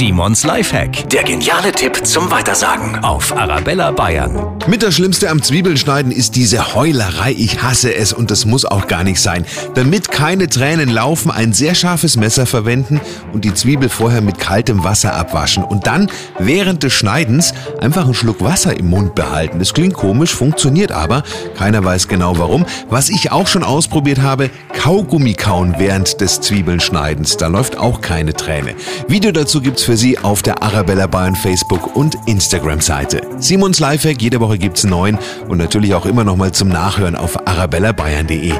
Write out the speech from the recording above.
Simons Lifehack. Der geniale Tipp zum Weitersagen auf Arabella Bayern. Mit das Schlimmste am Zwiebelschneiden ist diese Heulerei. Ich hasse es und das muss auch gar nicht sein. Damit keine Tränen laufen, ein sehr scharfes Messer verwenden und die Zwiebel vorher mit kaltem Wasser abwaschen und dann während des Schneidens einfach einen Schluck Wasser im Mund behalten. Das klingt komisch, funktioniert aber. Keiner weiß genau warum. Was ich auch schon ausprobiert habe, Kaugummi kauen während des Zwiebelschneidens. Da läuft auch keine Träne. Video dazu gibt's für Sie auf der Arabella Bayern Facebook und Instagram Seite. Simons Lifehack, jede Woche gibt's einen neuen und natürlich auch immer noch mal zum Nachhören auf arabellabayern.de.